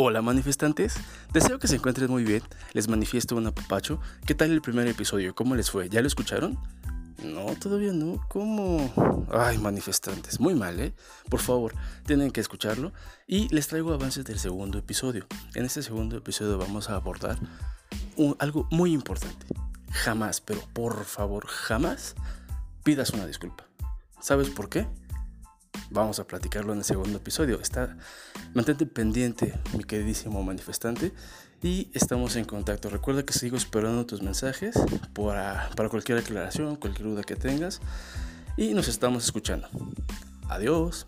Hola manifestantes, deseo que se encuentren muy bien, les manifiesto un apapacho. ¿Qué tal el primer episodio? ¿Cómo les fue? ¿Ya lo escucharon? No, todavía no. ¿Cómo? Ay, manifestantes, muy mal, ¿eh? Por favor, tienen que escucharlo. Y les traigo avances del segundo episodio. En este segundo episodio vamos a abordar algo muy importante. Jamás, pero por favor, jamás pidas una disculpa. ¿Sabes por qué? Vamos a platicarlo en el segundo episodio. Está, mantente pendiente, mi queridísimo manifestante, y estamos en contacto. Recuerda que sigo esperando tus mensajes para, para cualquier aclaración, cualquier duda que tengas, y nos estamos escuchando. Adiós.